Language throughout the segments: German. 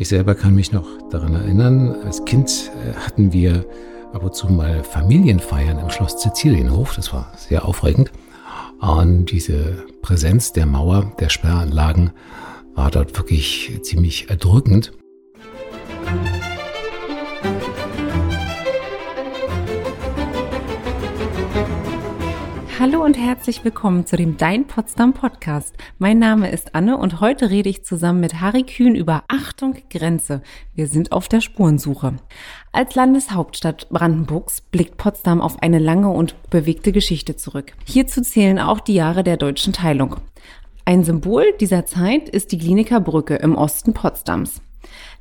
Ich selber kann mich noch daran erinnern, als Kind äh, hatten wir ab und zu mal Familienfeiern im Schloss Sizilienhof. Das war sehr aufregend. Und diese Präsenz der Mauer, der Sperranlagen war dort wirklich ziemlich erdrückend. Hallo und herzlich willkommen zu dem Dein Potsdam Podcast. Mein Name ist Anne und heute rede ich zusammen mit Harry Kühn über Achtung Grenze. Wir sind auf der Spurensuche. Als Landeshauptstadt Brandenburgs blickt Potsdam auf eine lange und bewegte Geschichte zurück. Hierzu zählen auch die Jahre der deutschen Teilung. Ein Symbol dieser Zeit ist die Kliniker Brücke im Osten Potsdams.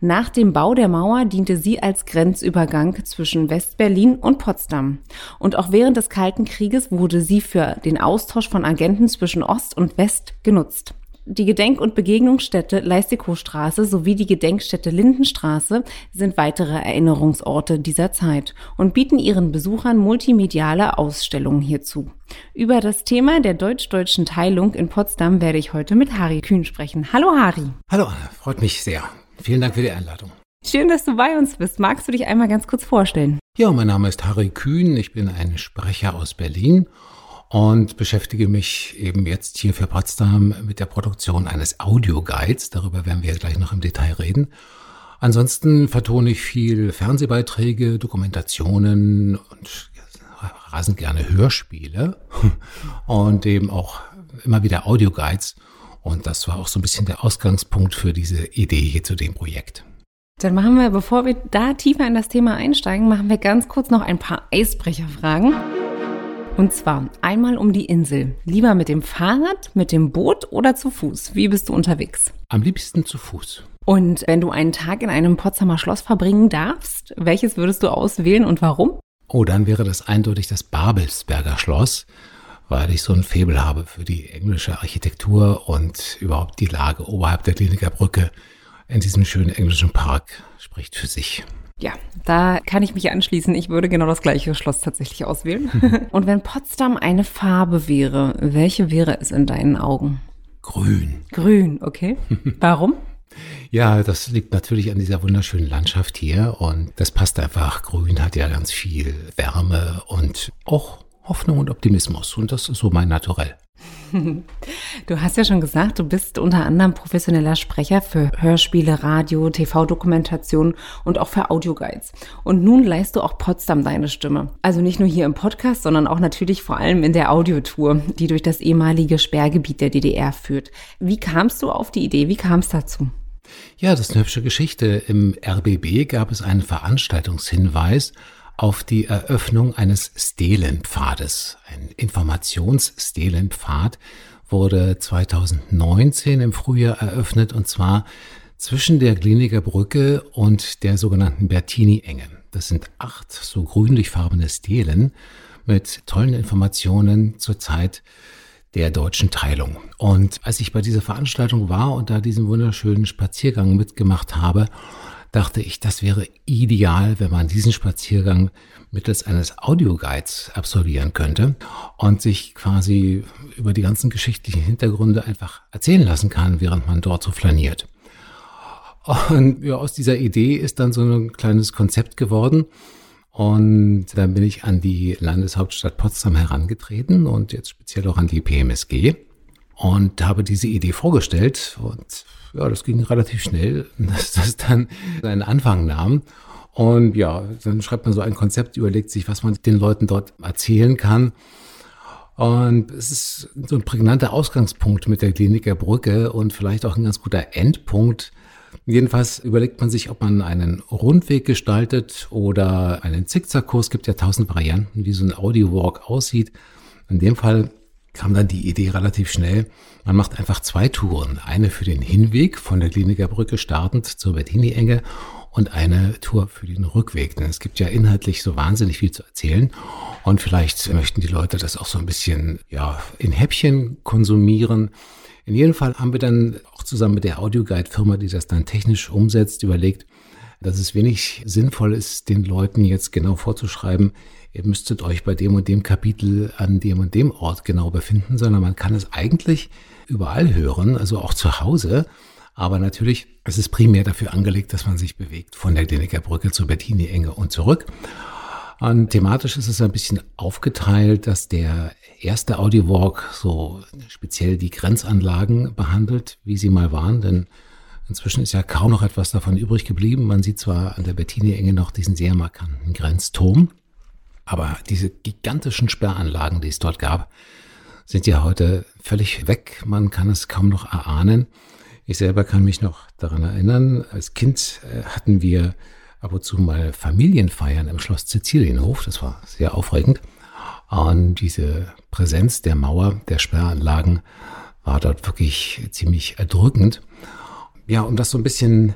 Nach dem Bau der Mauer diente sie als Grenzübergang zwischen West-Berlin und Potsdam. Und auch während des Kalten Krieges wurde sie für den Austausch von Agenten zwischen Ost und West genutzt. Die Gedenk- und Begegnungsstätte Leistikow-Straße sowie die Gedenkstätte Lindenstraße sind weitere Erinnerungsorte dieser Zeit und bieten ihren Besuchern multimediale Ausstellungen hierzu. Über das Thema der deutsch-deutschen Teilung in Potsdam werde ich heute mit Harry Kühn sprechen. Hallo Harry. Hallo freut mich sehr. Vielen Dank für die Einladung. Schön, dass du bei uns bist. Magst du dich einmal ganz kurz vorstellen? Ja, mein Name ist Harry Kühn. Ich bin ein Sprecher aus Berlin und beschäftige mich eben jetzt hier für Potsdam mit der Produktion eines Audioguides. Darüber werden wir gleich noch im Detail reden. Ansonsten vertone ich viel Fernsehbeiträge, Dokumentationen und rasend gerne Hörspiele und eben auch immer wieder Audioguides. Und das war auch so ein bisschen der Ausgangspunkt für diese Idee hier zu dem Projekt. Dann machen wir, bevor wir da tiefer in das Thema einsteigen, machen wir ganz kurz noch ein paar Eisbrecherfragen. Und zwar einmal um die Insel. Lieber mit dem Fahrrad, mit dem Boot oder zu Fuß? Wie bist du unterwegs? Am liebsten zu Fuß. Und wenn du einen Tag in einem Potsdamer Schloss verbringen darfst, welches würdest du auswählen und warum? Oh, dann wäre das eindeutig das Babelsberger Schloss weil ich so ein Faible habe für die englische Architektur und überhaupt die Lage oberhalb der Kliniker Brücke in diesem schönen englischen Park spricht für sich. Ja, da kann ich mich anschließen. Ich würde genau das gleiche Schloss tatsächlich auswählen. und wenn Potsdam eine Farbe wäre, welche wäre es in deinen Augen? Grün. Grün, okay. Warum? Ja, das liegt natürlich an dieser wunderschönen Landschaft hier und das passt einfach. Grün hat ja ganz viel Wärme und auch Hoffnung und Optimismus. Und das ist so mein Naturell. Du hast ja schon gesagt, du bist unter anderem professioneller Sprecher für Hörspiele, Radio, TV-Dokumentation und auch für Audioguides. Und nun leist du auch Potsdam deine Stimme. Also nicht nur hier im Podcast, sondern auch natürlich vor allem in der Audiotour, die durch das ehemalige Sperrgebiet der DDR führt. Wie kamst du auf die Idee? Wie kam es dazu? Ja, das ist eine hübsche Geschichte. Im RBB gab es einen Veranstaltungshinweis auf die Eröffnung eines Stelenpfades. Ein Informationsstelenpfad wurde 2019 im Frühjahr eröffnet und zwar zwischen der Kliniker Brücke und der sogenannten Bertini-Enge. Das sind acht so grünlich-farbene Stelen mit tollen Informationen zur Zeit der deutschen Teilung. Und als ich bei dieser Veranstaltung war und da diesen wunderschönen Spaziergang mitgemacht habe, dachte ich, das wäre ideal, wenn man diesen Spaziergang mittels eines Audioguides absolvieren könnte und sich quasi über die ganzen geschichtlichen Hintergründe einfach erzählen lassen kann, während man dort so flaniert. Und ja, aus dieser Idee ist dann so ein kleines Konzept geworden. Und dann bin ich an die Landeshauptstadt Potsdam herangetreten und jetzt speziell auch an die PMSG und habe diese Idee vorgestellt und ja, das ging relativ schnell, dass das dann seinen Anfang nahm. Und ja, dann schreibt man so ein Konzept, überlegt sich, was man den Leuten dort erzählen kann. Und es ist so ein prägnanter Ausgangspunkt mit der Kliniker Brücke und vielleicht auch ein ganz guter Endpunkt. Jedenfalls überlegt man sich, ob man einen Rundweg gestaltet oder einen Zickzackkurs. Es gibt ja tausend Varianten, wie so ein Audio-Walk aussieht. In dem Fall kam dann die Idee relativ schnell. Man macht einfach zwei Touren. Eine für den Hinweg von der Kliniker startend zur Bettini-Enge und eine Tour für den Rückweg. Denn es gibt ja inhaltlich so wahnsinnig viel zu erzählen. Und vielleicht möchten die Leute das auch so ein bisschen, ja, in Häppchen konsumieren. In jedem Fall haben wir dann auch zusammen mit der Audioguide-Firma, die das dann technisch umsetzt, überlegt, dass es wenig sinnvoll ist, den Leuten jetzt genau vorzuschreiben, ihr müsstet euch bei dem und dem Kapitel an dem und dem Ort genau befinden, sondern man kann es eigentlich überall hören, also auch zu Hause. Aber natürlich ist es primär dafür angelegt, dass man sich bewegt von der Kliniker Brücke zur Bettini-Enge und zurück. Und thematisch ist es ein bisschen aufgeteilt, dass der erste Audiowalk so speziell die Grenzanlagen behandelt, wie sie mal waren, denn inzwischen ist ja kaum noch etwas davon übrig geblieben. Man sieht zwar an der Bettini-Enge noch diesen sehr markanten Grenzturm, aber diese gigantischen Sperranlagen, die es dort gab, sind ja heute völlig weg. Man kann es kaum noch erahnen. Ich selber kann mich noch daran erinnern, als Kind äh, hatten wir ab und zu mal Familienfeiern im Schloss Sizilienhof. Das war sehr aufregend. Und diese Präsenz der Mauer, der Sperranlagen war dort wirklich ziemlich erdrückend. Ja, um das so ein bisschen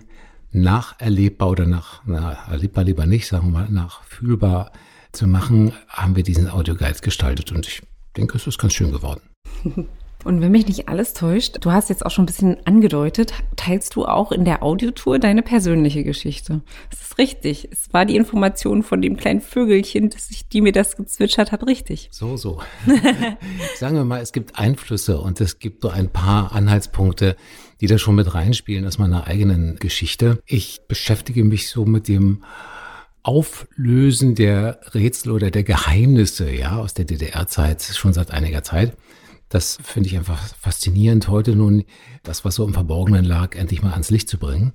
nacherlebbar oder nach, na, erlebbar lieber nicht, sagen wir mal, nachfühlbar zu machen, haben wir diesen Audioguide gestaltet und ich denke, es ist ganz schön geworden. Und wenn mich nicht alles täuscht, du hast jetzt auch schon ein bisschen angedeutet, teilst du auch in der Audiotour deine persönliche Geschichte. Das ist richtig. Es war die Information von dem kleinen Vögelchen, das ich, die mir das gezwitschert hat, richtig. So, so. Sagen wir mal, es gibt Einflüsse und es gibt so ein paar Anhaltspunkte, die da schon mit reinspielen aus meiner eigenen Geschichte. Ich beschäftige mich so mit dem Auflösen der Rätsel oder der Geheimnisse, ja, aus der DDR-Zeit schon seit einiger Zeit. Das finde ich einfach faszinierend, heute nun das, was so im Verborgenen lag, endlich mal ans Licht zu bringen.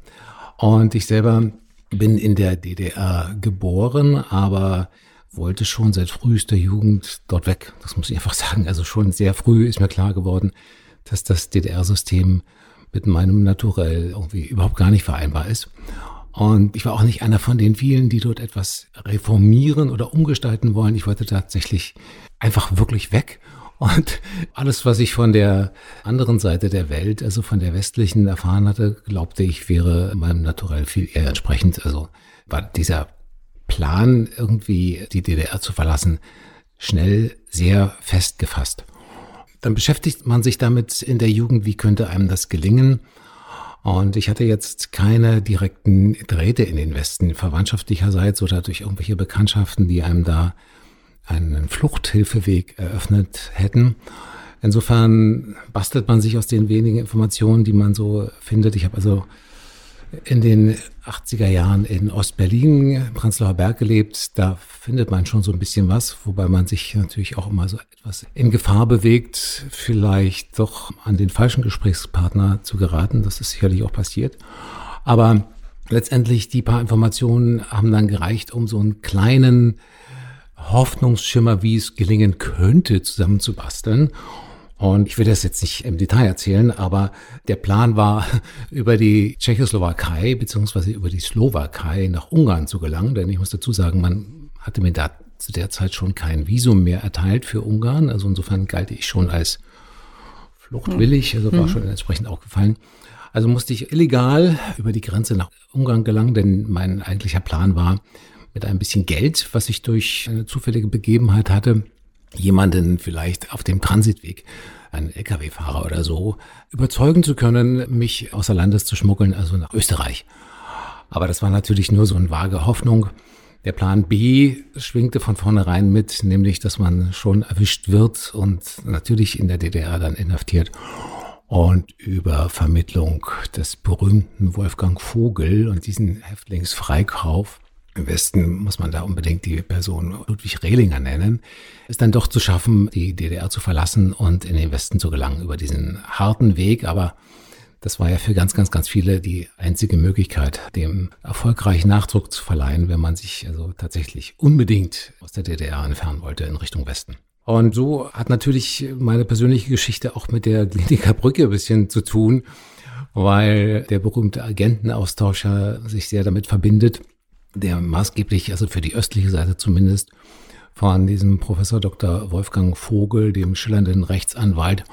Und ich selber bin in der DDR geboren, aber wollte schon seit frühester Jugend dort weg. Das muss ich einfach sagen. Also schon sehr früh ist mir klar geworden, dass das DDR-System mit meinem Naturell irgendwie überhaupt gar nicht vereinbar ist. Und ich war auch nicht einer von den vielen, die dort etwas reformieren oder umgestalten wollen. Ich wollte tatsächlich einfach wirklich weg und alles, was ich von der anderen Seite der Welt, also von der westlichen erfahren hatte, glaubte ich, wäre meinem Naturell viel eher entsprechend. Also war dieser Plan, irgendwie die DDR zu verlassen, schnell sehr fest gefasst. Dann beschäftigt man sich damit in der Jugend, wie könnte einem das gelingen? Und ich hatte jetzt keine direkten Drähte in den Westen, verwandtschaftlicherseits oder durch irgendwelche Bekanntschaften, die einem da einen Fluchthilfeweg eröffnet hätten. Insofern bastelt man sich aus den wenigen Informationen, die man so findet. Ich habe also in den 80er Jahren in Ostberlin, Prenzlauer Berg gelebt. Da findet man schon so ein bisschen was, wobei man sich natürlich auch immer so etwas in Gefahr bewegt, vielleicht doch an den falschen Gesprächspartner zu geraten. Das ist sicherlich auch passiert. Aber letztendlich die paar Informationen haben dann gereicht, um so einen kleinen Hoffnungsschimmer, wie es gelingen könnte, zusammenzubasteln. Und ich will das jetzt nicht im Detail erzählen, aber der Plan war, über die Tschechoslowakei beziehungsweise über die Slowakei nach Ungarn zu gelangen. Denn ich muss dazu sagen, man hatte mir da zu der Zeit schon kein Visum mehr erteilt für Ungarn. Also insofern galt ich schon als fluchtwillig, also war mhm. schon entsprechend aufgefallen. Also musste ich illegal über die Grenze nach Ungarn gelangen, denn mein eigentlicher Plan war, mit ein bisschen Geld, was ich durch eine zufällige Begebenheit hatte, jemanden vielleicht auf dem Transitweg, einen Lkw-Fahrer oder so, überzeugen zu können, mich außer Landes zu schmuggeln, also nach Österreich. Aber das war natürlich nur so eine vage Hoffnung. Der Plan B schwingte von vornherein mit, nämlich, dass man schon erwischt wird und natürlich in der DDR dann inhaftiert. Und über Vermittlung des berühmten Wolfgang Vogel und diesen Häftlingsfreikauf im Westen muss man da unbedingt die Person Ludwig Rehlinger nennen, ist dann doch zu schaffen, die DDR zu verlassen und in den Westen zu gelangen über diesen harten Weg. Aber das war ja für ganz, ganz, ganz viele die einzige Möglichkeit, dem erfolgreichen Nachdruck zu verleihen, wenn man sich also tatsächlich unbedingt aus der DDR entfernen wollte in Richtung Westen. Und so hat natürlich meine persönliche Geschichte auch mit der Kliniker Brücke ein bisschen zu tun, weil der berühmte Agentenaustauscher sich sehr damit verbindet, der maßgeblich, also für die östliche Seite zumindest, von diesem Professor Dr. Wolfgang Vogel, dem schillernden Rechtsanwalt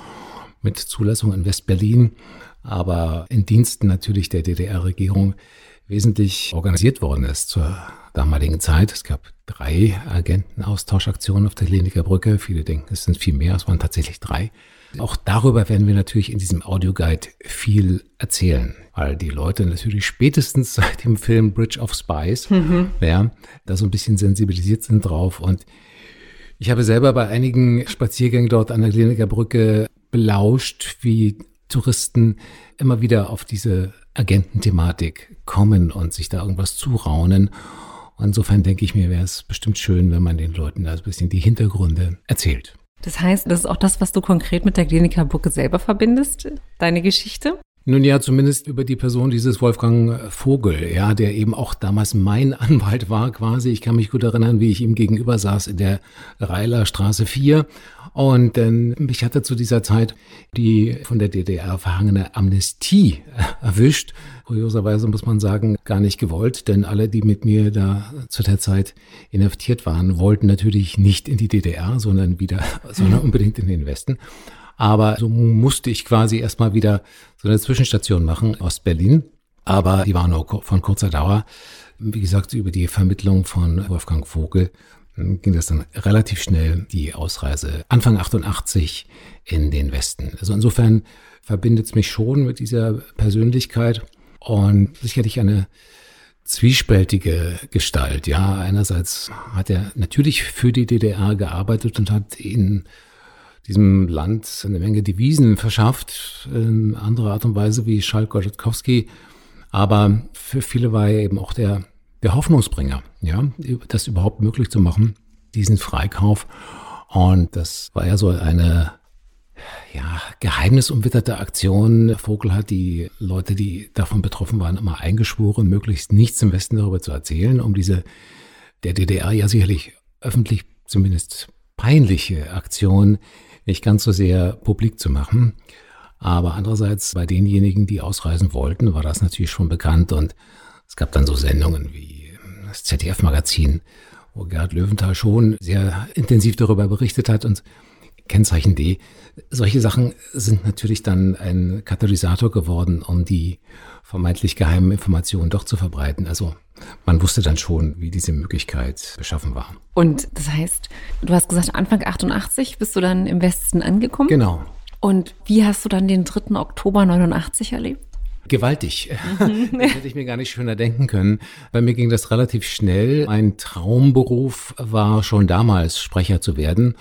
mit Zulassung in Westberlin, aber in Diensten natürlich der DDR-Regierung wesentlich organisiert worden ist zur damaligen Zeit. Es gab drei Agentenaustauschaktionen auf der Kliniker Brücke. Viele denken, es sind viel mehr, es waren tatsächlich drei. Auch darüber werden wir natürlich in diesem Audioguide viel erzählen, weil die Leute natürlich spätestens seit dem Film Bridge of Spies mhm. ja, da so ein bisschen sensibilisiert sind drauf. Und ich habe selber bei einigen Spaziergängen dort an der Kliniker Brücke belauscht, wie Touristen immer wieder auf diese Agententhematik kommen und sich da irgendwas zuraunen. Insofern denke ich mir, wäre es bestimmt schön, wenn man den Leuten da ein bisschen die Hintergründe erzählt. Das heißt, das ist auch das, was du konkret mit der Kliniker Brücke selber verbindest, deine Geschichte? Nun ja, zumindest über die Person dieses Wolfgang Vogel, ja, der eben auch damals mein Anwalt war quasi. Ich kann mich gut erinnern, wie ich ihm gegenüber saß in der Reiler Straße 4. Und ähm, mich hatte zu dieser Zeit die von der DDR verhangene Amnestie erwischt. Kurioserweise muss man sagen, gar nicht gewollt, denn alle, die mit mir da zu der Zeit inhaftiert waren, wollten natürlich nicht in die DDR, sondern wieder, sondern unbedingt in den Westen. Aber so musste ich quasi erstmal wieder so eine Zwischenstation machen, Ostberlin. Aber die war nur von kurzer Dauer. Wie gesagt, über die Vermittlung von Wolfgang Vogel hm, ging das dann relativ schnell, die Ausreise Anfang 88 in den Westen. Also insofern verbindet es mich schon mit dieser Persönlichkeit und sicherlich eine zwiespältige Gestalt. Ja, einerseits hat er natürlich für die DDR gearbeitet und hat in diesem Land eine Menge Devisen verschafft, in anderer Art und Weise wie Schalk Gorzkowski. Aber für viele war er eben auch der, der Hoffnungsbringer, ja, das überhaupt möglich zu machen, diesen Freikauf. Und das war ja so eine ja, geheimnisumwitterte Aktion. Vogel hat die Leute, die davon betroffen waren, immer eingeschworen, möglichst nichts im Westen darüber zu erzählen, um diese der DDR ja sicherlich öffentlich zumindest peinliche Aktion nicht ganz so sehr publik zu machen. Aber andererseits bei denjenigen, die ausreisen wollten, war das natürlich schon bekannt und es gab dann so Sendungen wie das ZDF-Magazin, wo Gerhard Löwenthal schon sehr intensiv darüber berichtet hat und Kennzeichen D. Solche Sachen sind natürlich dann ein Katalysator geworden, um die vermeintlich geheimen Informationen doch zu verbreiten. Also man wusste dann schon, wie diese Möglichkeit beschaffen war. Und das heißt, du hast gesagt, Anfang 88 bist du dann im Westen angekommen? Genau. Und wie hast du dann den 3. Oktober 89 erlebt? Gewaltig. Mhm. Das hätte ich mir gar nicht schöner denken können. Bei mir ging das relativ schnell. Mein Traumberuf war schon damals Sprecher zu werden.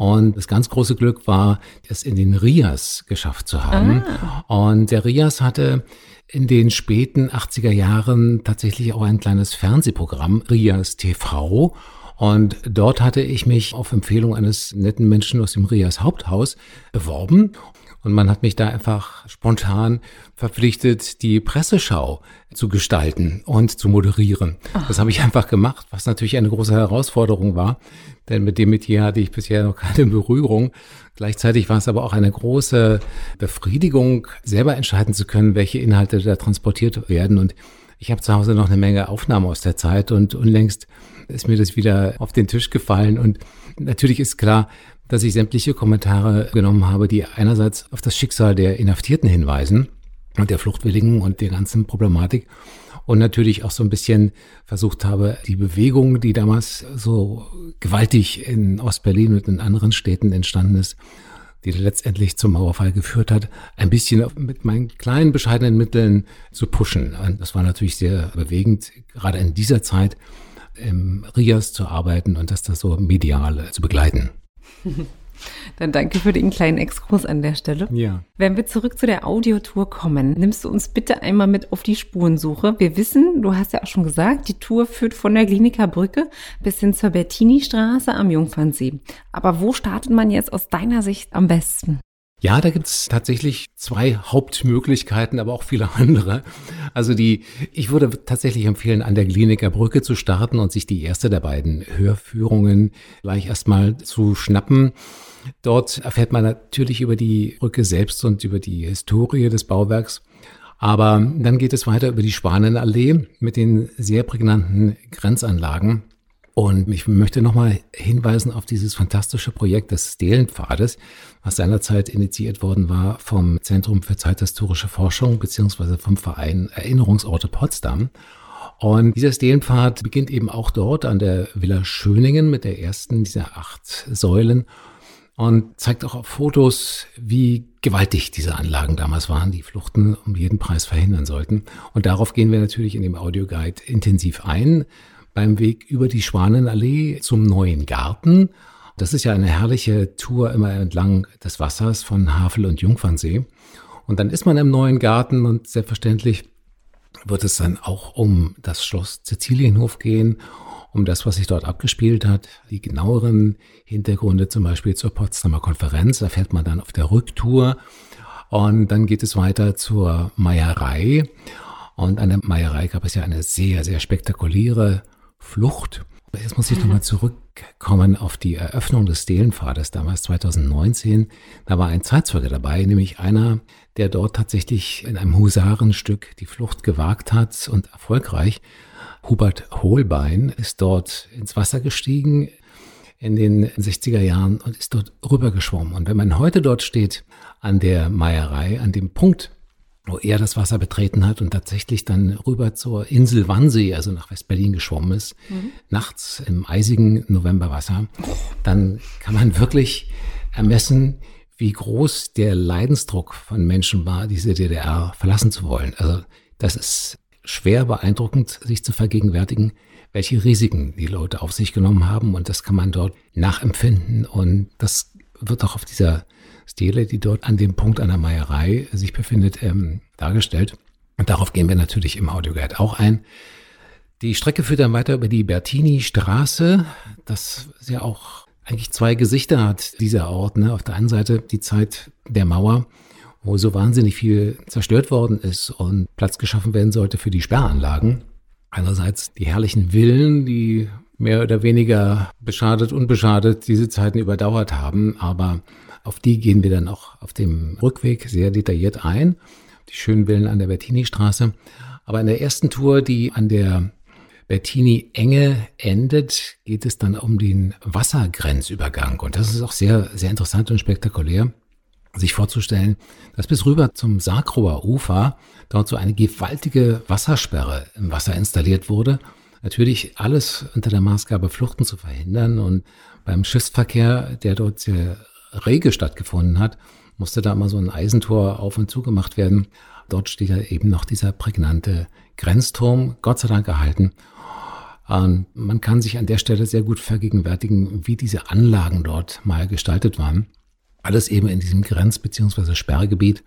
Und das ganz große Glück war, es in den Rias geschafft zu haben. Ah. Und der Rias hatte in den späten 80er Jahren tatsächlich auch ein kleines Fernsehprogramm, Rias TV. Und dort hatte ich mich auf Empfehlung eines netten Menschen aus dem Rias Haupthaus beworben. Und man hat mich da einfach spontan verpflichtet, die Presseschau zu gestalten und zu moderieren. Ach. Das habe ich einfach gemacht, was natürlich eine große Herausforderung war, denn mit dem Metier hatte ich bisher noch keine Berührung. Gleichzeitig war es aber auch eine große Befriedigung, selber entscheiden zu können, welche Inhalte da transportiert werden. Und ich habe zu Hause noch eine Menge Aufnahmen aus der Zeit und unlängst ist mir das wieder auf den Tisch gefallen. Und natürlich ist klar, dass ich sämtliche Kommentare genommen habe, die einerseits auf das Schicksal der Inhaftierten hinweisen und der Fluchtwilligen und der ganzen Problematik und natürlich auch so ein bisschen versucht habe, die Bewegung, die damals so gewaltig in Ostberlin und in anderen Städten entstanden ist, die letztendlich zum Mauerfall geführt hat, ein bisschen mit meinen kleinen bescheidenen Mitteln zu pushen. Und das war natürlich sehr bewegend, gerade in dieser Zeit im Rias zu arbeiten und das da so medial zu begleiten. Dann danke für den kleinen Exkurs an der Stelle. Ja. Wenn wir zurück zu der Audiotour kommen, nimmst du uns bitte einmal mit auf die Spurensuche. Wir wissen, du hast ja auch schon gesagt, die Tour führt von der Kliniker Brücke bis hin zur Bettini-Straße am Jungfernsee. Aber wo startet man jetzt aus deiner Sicht am besten? Ja, da gibt's tatsächlich zwei Hauptmöglichkeiten, aber auch viele andere. Also die, ich würde tatsächlich empfehlen, an der Kliniker Brücke zu starten und sich die erste der beiden Hörführungen gleich erstmal zu schnappen. Dort erfährt man natürlich über die Brücke selbst und über die Historie des Bauwerks. Aber dann geht es weiter über die Schwanenallee mit den sehr prägnanten Grenzanlagen. Und ich möchte nochmal hinweisen auf dieses fantastische Projekt des Stelenpfades, was seinerzeit initiiert worden war vom Zentrum für zeithistorische Forschung beziehungsweise vom Verein Erinnerungsorte Potsdam. Und dieser Stelenpfad beginnt eben auch dort an der Villa Schöningen mit der ersten dieser acht Säulen und zeigt auch auf Fotos, wie gewaltig diese Anlagen damals waren, die Fluchten um jeden Preis verhindern sollten. Und darauf gehen wir natürlich in dem Audioguide intensiv ein beim Weg über die Schwanenallee zum neuen Garten. Das ist ja eine herrliche Tour immer entlang des Wassers von Havel und Jungfernsee. Und dann ist man im neuen Garten und selbstverständlich wird es dann auch um das Schloss Sizilienhof gehen, um das, was sich dort abgespielt hat, die genaueren Hintergründe zum Beispiel zur Potsdamer Konferenz, erfährt man dann auf der Rücktour. Und dann geht es weiter zur Meierei. Und an der Meierei gab es ja eine sehr, sehr spektakuläre Flucht. Jetzt muss ich nochmal zurückkommen auf die Eröffnung des Stelenpfades damals 2019. Da war ein Zeitzeuge dabei, nämlich einer, der dort tatsächlich in einem Husarenstück die Flucht gewagt hat und erfolgreich. Hubert Holbein ist dort ins Wasser gestiegen in den 60er Jahren und ist dort rübergeschwommen. Und wenn man heute dort steht an der Meierei, an dem Punkt, wo er das Wasser betreten hat und tatsächlich dann rüber zur Insel Wannsee, also nach West-Berlin geschwommen ist, mhm. nachts im eisigen Novemberwasser, dann kann man wirklich ermessen, wie groß der Leidensdruck von Menschen war, diese DDR verlassen zu wollen. Also das ist schwer beeindruckend, sich zu vergegenwärtigen, welche Risiken die Leute auf sich genommen haben. Und das kann man dort nachempfinden. Und das wird auch auf dieser Stele, die dort an dem Punkt einer Meierei sich befindet, ähm, dargestellt. Und darauf gehen wir natürlich im Audioguide auch ein. Die Strecke führt dann weiter über die Bertini-Straße. Das ist ja auch eigentlich zwei Gesichter hat, dieser Ort. Ne? Auf der einen Seite die Zeit der Mauer, wo so wahnsinnig viel zerstört worden ist und Platz geschaffen werden sollte für die Sperranlagen. Einerseits die herrlichen Villen, die mehr oder weniger beschadet, unbeschadet diese Zeiten überdauert haben, aber auf die gehen wir dann auch auf dem Rückweg sehr detailliert ein. Die schönen Villen an der Bertini-Straße. Aber in der ersten Tour, die an der Bertini-Enge endet, geht es dann um den Wassergrenzübergang. Und das ist auch sehr, sehr interessant und spektakulär, sich vorzustellen, dass bis rüber zum Sarkrower Ufer dort so eine gewaltige Wassersperre im Wasser installiert wurde. Natürlich alles unter der Maßgabe, Fluchten zu verhindern. Und beim Schiffsverkehr, der dort sehr rege stattgefunden hat, musste da mal so ein Eisentor auf und zugemacht werden. Dort steht ja eben noch dieser prägnante Grenzturm, Gott sei Dank erhalten. Und man kann sich an der Stelle sehr gut vergegenwärtigen, wie diese Anlagen dort mal gestaltet waren. Alles eben in diesem Grenz- bzw. Sperrgebiet.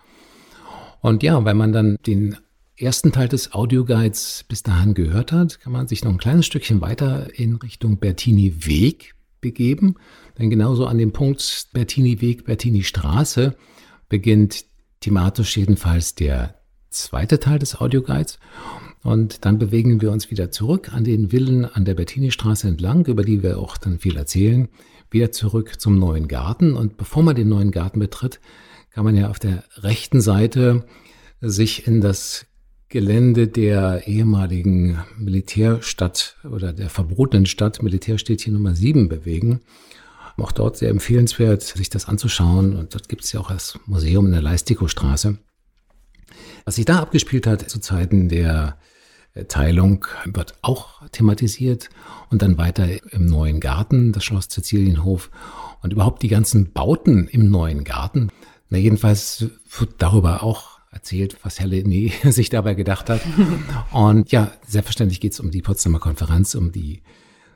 Und ja, wenn man dann den ersten Teil des Audioguides bis dahin gehört hat, kann man sich noch ein kleines Stückchen weiter in Richtung Bertini Weg begeben. Denn genauso an dem Punkt Bertini Weg, Bertini Straße beginnt thematisch jedenfalls der zweite Teil des Audioguides. Und dann bewegen wir uns wieder zurück an den Villen an der Bertini Straße entlang, über die wir auch dann viel erzählen, wieder zurück zum neuen Garten. Und bevor man den neuen Garten betritt, kann man ja auf der rechten Seite sich in das Gelände der ehemaligen Militärstadt oder der verbotenen Stadt Militärstädtchen Nummer 7 bewegen. Auch dort sehr empfehlenswert, sich das anzuschauen. Und dort gibt es ja auch das Museum in der Leistikostraße. Was sich da abgespielt hat zu Zeiten der äh, Teilung, wird auch thematisiert. Und dann weiter im neuen Garten, das Schloss Sizilienhof und überhaupt die ganzen Bauten im neuen Garten. Na, jedenfalls wird darüber auch erzählt, was Herr Lenné sich dabei gedacht hat. Und ja, selbstverständlich geht es um die Potsdamer Konferenz, um die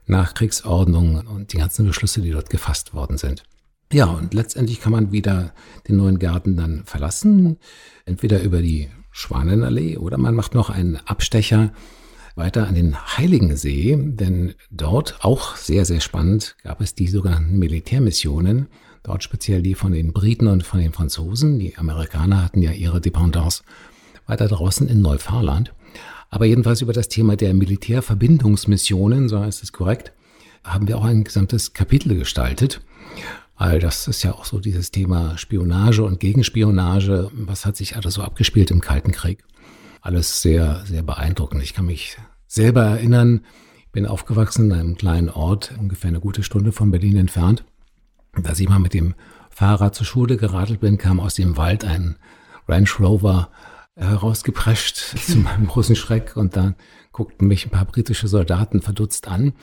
Nachkriegsordnung und die ganzen Beschlüsse, die dort gefasst worden sind. Ja, und letztendlich kann man wieder den neuen Garten dann verlassen, entweder über die Schwanenallee oder man macht noch einen Abstecher weiter an den Heiligensee, denn dort auch sehr, sehr spannend gab es die sogenannten Militärmissionen, dort speziell die von den Briten und von den Franzosen. Die Amerikaner hatten ja ihre Dependance weiter draußen in Neufahrland. Aber jedenfalls über das Thema der Militärverbindungsmissionen, so heißt es korrekt, haben wir auch ein gesamtes Kapitel gestaltet. Weil das ist ja auch so dieses Thema Spionage und Gegenspionage. Was hat sich alles so abgespielt im Kalten Krieg? Alles sehr, sehr beeindruckend. Ich kann mich selber erinnern, ich bin aufgewachsen in einem kleinen Ort, ungefähr eine gute Stunde von Berlin entfernt. Als ich mal mit dem Fahrrad zur Schule geradelt bin, kam aus dem Wald ein Range Rover herausgeprescht zu meinem großen Schreck und dann guckten mich ein paar britische Soldaten verdutzt an.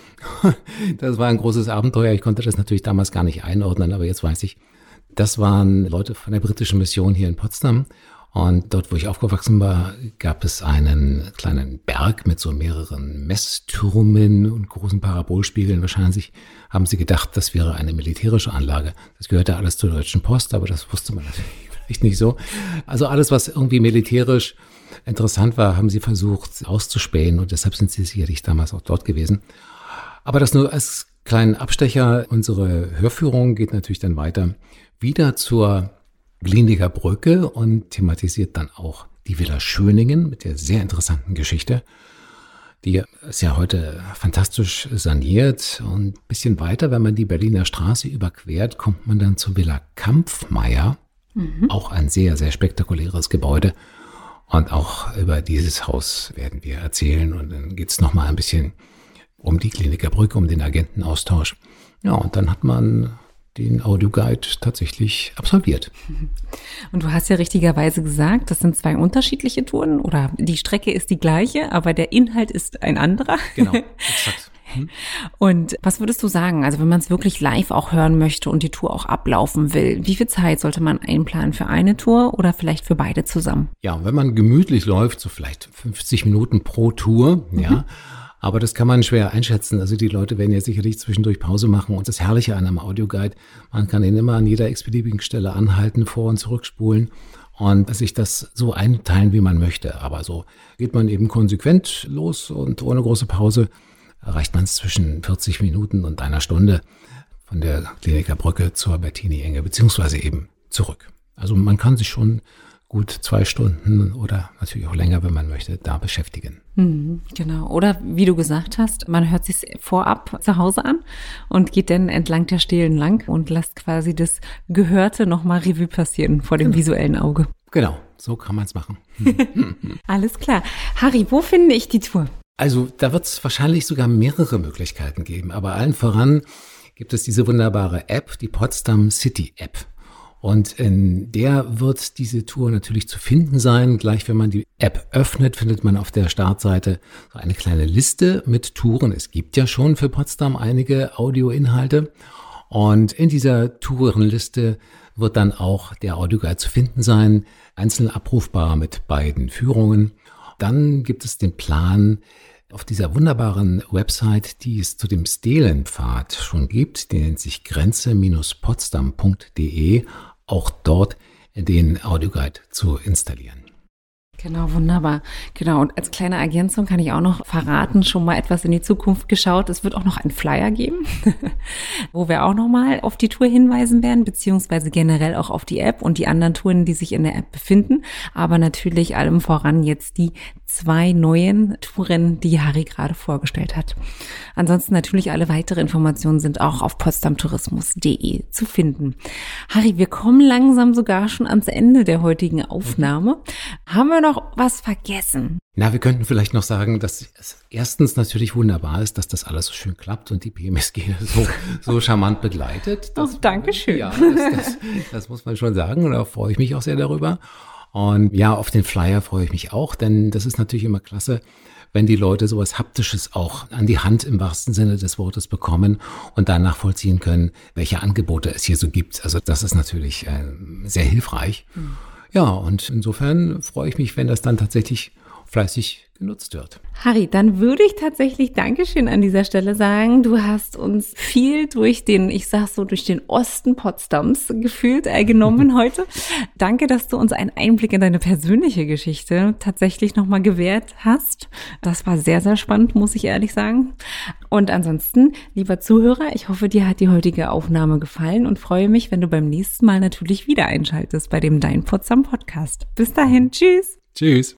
Das war ein großes Abenteuer. Ich konnte das natürlich damals gar nicht einordnen, aber jetzt weiß ich, das waren Leute von der britischen Mission hier in Potsdam. Und dort, wo ich aufgewachsen war, gab es einen kleinen Berg mit so mehreren Messtürmen und großen Parabolspiegeln. Wahrscheinlich haben sie gedacht, das wäre eine militärische Anlage. Das gehörte alles zur Deutschen Post, aber das wusste man natürlich echt nicht so. Also alles, was irgendwie militärisch interessant war, haben sie versucht auszuspähen und deshalb sind sie sicherlich damals auch dort gewesen. Aber das nur als kleinen Abstecher. Unsere Hörführung geht natürlich dann weiter wieder zur Gliniger Brücke und thematisiert dann auch die Villa Schöningen mit der sehr interessanten Geschichte. Die ist ja heute fantastisch saniert und ein bisschen weiter, wenn man die Berliner Straße überquert, kommt man dann zur Villa Kampfmeier. Mhm. Auch ein sehr, sehr spektakuläres Gebäude. Und auch über dieses Haus werden wir erzählen. Und dann geht es nochmal ein bisschen um die Kliniker Brücke, um den Agentenaustausch. Ja, und dann hat man den Audioguide tatsächlich absolviert. Und du hast ja richtigerweise gesagt, das sind zwei unterschiedliche Touren oder die Strecke ist die gleiche, aber der Inhalt ist ein anderer. Genau, exakt. Hm? Und was würdest du sagen, also wenn man es wirklich live auch hören möchte und die Tour auch ablaufen will, wie viel Zeit sollte man einplanen für eine Tour oder vielleicht für beide zusammen? Ja, wenn man gemütlich läuft, so vielleicht 50 Minuten pro Tour, mhm. ja aber das kann man schwer einschätzen. Also die Leute werden ja sicherlich zwischendurch Pause machen. Und das Herrliche an einem Audioguide, man kann ihn immer an jeder x-beliebigen Stelle anhalten, vor- und zurückspulen und sich das so einteilen, wie man möchte. Aber so geht man eben konsequent los und ohne große Pause erreicht man es zwischen 40 Minuten und einer Stunde von der Kliniker Brücke zur Bertini-Enge, beziehungsweise eben zurück. Also man kann sich schon gut zwei Stunden oder natürlich auch länger, wenn man möchte, da beschäftigen. Mhm, genau. Oder wie du gesagt hast, man hört sich vorab zu Hause an und geht dann entlang der Stelen lang und lässt quasi das Gehörte nochmal Revue passieren vor dem genau. visuellen Auge. Genau, so kann man es machen. Alles klar. Harry, wo finde ich die Tour? Also da wird es wahrscheinlich sogar mehrere Möglichkeiten geben, aber allen voran gibt es diese wunderbare App, die Potsdam City App. Und in der wird diese Tour natürlich zu finden sein. Gleich wenn man die App öffnet, findet man auf der Startseite so eine kleine Liste mit Touren. Es gibt ja schon für Potsdam einige Audioinhalte. Und in dieser Tourenliste wird dann auch der Audioguide zu finden sein, einzeln abrufbar mit beiden Führungen. Dann gibt es den Plan, auf dieser wunderbaren Website, die es zu dem Stelenpfad schon gibt, die nennt sich grenze-potsdam.de, auch dort den Audioguide zu installieren. Genau, wunderbar. Genau. Und als kleine Ergänzung kann ich auch noch verraten, schon mal etwas in die Zukunft geschaut. Es wird auch noch einen Flyer geben, wo wir auch nochmal auf die Tour hinweisen werden, beziehungsweise generell auch auf die App und die anderen Touren, die sich in der App befinden. Aber natürlich allem voran jetzt die zwei neuen Touren, die Harry gerade vorgestellt hat. Ansonsten natürlich alle weitere Informationen sind auch auf potsdamtourismus.de zu finden. Harry, wir kommen langsam sogar schon ans Ende der heutigen Aufnahme. Haben wir noch noch was vergessen? Na, wir könnten vielleicht noch sagen, dass es erstens natürlich wunderbar ist, dass das alles so schön klappt und die PMSG so, so charmant begleitet. Das, oh, danke schön. Ja, das, das, das muss man schon sagen und da freue ich mich auch sehr darüber. Und ja, auf den Flyer freue ich mich auch, denn das ist natürlich immer klasse, wenn die Leute sowas Haptisches auch an die Hand im wahrsten Sinne des Wortes bekommen und dann nachvollziehen können, welche Angebote es hier so gibt. Also das ist natürlich äh, sehr hilfreich. Mhm. Ja, und insofern freue ich mich, wenn das dann tatsächlich fleißig genutzt wird. Harry, dann würde ich tatsächlich Dankeschön an dieser Stelle sagen. Du hast uns viel durch den, ich sag so, durch den Osten Potsdams gefühlt äh, genommen heute. Danke, dass du uns einen Einblick in deine persönliche Geschichte tatsächlich nochmal gewährt hast. Das war sehr, sehr spannend, muss ich ehrlich sagen. Und ansonsten, lieber Zuhörer, ich hoffe, dir hat die heutige Aufnahme gefallen und freue mich, wenn du beim nächsten Mal natürlich wieder einschaltest bei dem Dein Potsdam Podcast. Bis dahin, tschüss. Tschüss.